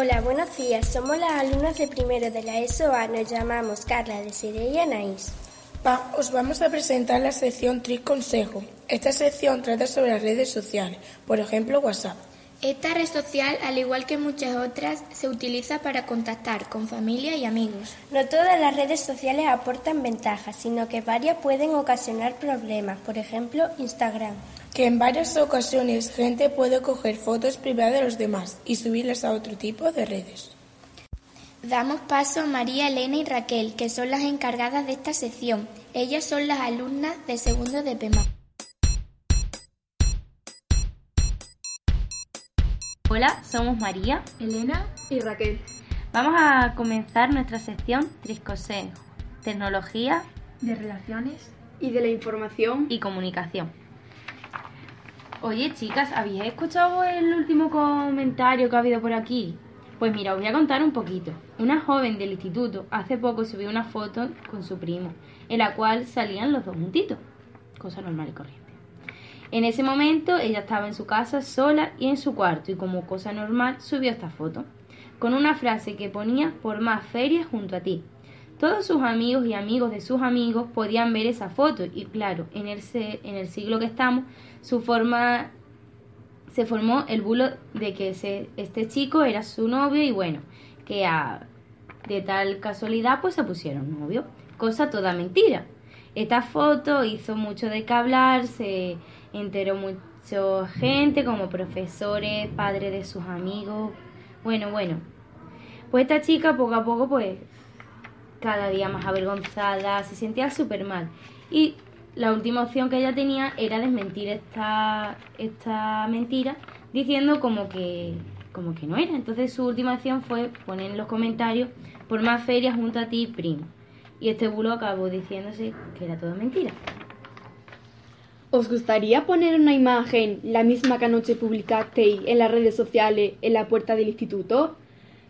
Hola, buenos días. Somos las alumnas de primero de la ESOA. Nos llamamos Carla, Desiree y Anaís. os vamos a presentar la sección Trick Consejo. Esta sección trata sobre las redes sociales, por ejemplo WhatsApp. Esta red social, al igual que muchas otras, se utiliza para contactar con familia y amigos. No todas las redes sociales aportan ventajas, sino que varias pueden ocasionar problemas, por ejemplo Instagram que en varias ocasiones gente puede coger fotos privadas de los demás y subirlas a otro tipo de redes. Damos paso a María Elena y Raquel, que son las encargadas de esta sección. Ellas son las alumnas de segundo de PEMA. Hola, somos María, Elena y Raquel. Vamos a comenzar nuestra sección Triscoseo, tecnología de relaciones y de la información y comunicación. Oye, chicas, ¿habéis escuchado el último comentario que ha habido por aquí? Pues mira, os voy a contar un poquito. Una joven del instituto hace poco subió una foto con su primo, en la cual salían los dos juntitos. Cosa normal y corriente. En ese momento ella estaba en su casa sola y en su cuarto y como cosa normal subió esta foto, con una frase que ponía por más ferias junto a ti. Todos sus amigos y amigos de sus amigos podían ver esa foto y claro, en el, en el siglo que estamos, su forma se formó el bulo de que este chico era su novio y bueno, que de tal casualidad pues se pusieron novio, cosa toda mentira. Esta foto hizo mucho de que hablar, se enteró mucha gente como profesores, padres de sus amigos, bueno, bueno. Pues esta chica poco a poco pues cada día más avergonzada, se sentía súper mal. Y la última opción que ella tenía era desmentir esta, esta mentira diciendo como que, como que no era. Entonces su última acción fue poner en los comentarios por más ferias junto a ti, primo. Y este bulo acabó diciéndose que era todo mentira. ¿Os gustaría poner una imagen, la misma que anoche publicasteis en las redes sociales, en la puerta del instituto?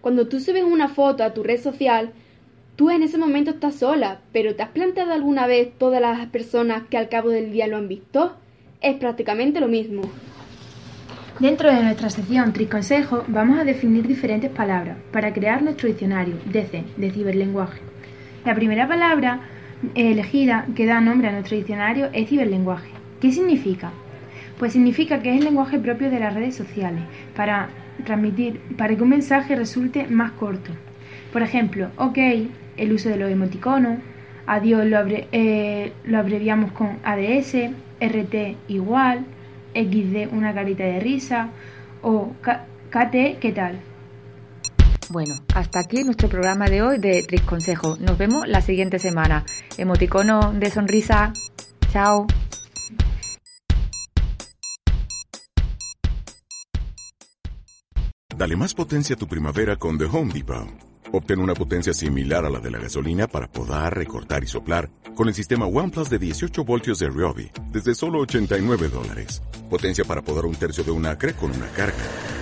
Cuando tú subes una foto a tu red social, Tú en ese momento estás sola, pero ¿te has planteado alguna vez todas las personas que al cabo del día lo han visto? Es prácticamente lo mismo. Dentro de nuestra sección Triconsejo vamos a definir diferentes palabras para crear nuestro diccionario DC, de ciberlenguaje. La primera palabra elegida que da nombre a nuestro diccionario es ciberlenguaje. ¿Qué significa? Pues significa que es el lenguaje propio de las redes sociales para transmitir, para que un mensaje resulte más corto. Por ejemplo, OK el uso de los emoticonos, adiós lo, eh, lo abreviamos con ADS, RT igual, XD una carita de risa o KT ¿qué tal? Bueno, hasta aquí nuestro programa de hoy de Tris Consejo. Nos vemos la siguiente semana. Emoticono de sonrisa. Chao. Dale más potencia a tu primavera con The Home Depot. Obtén una potencia similar a la de la gasolina para podar, recortar y soplar con el sistema OnePlus de 18 voltios de Ryobi desde solo 89 dólares. Potencia para podar un tercio de un acre con una carga.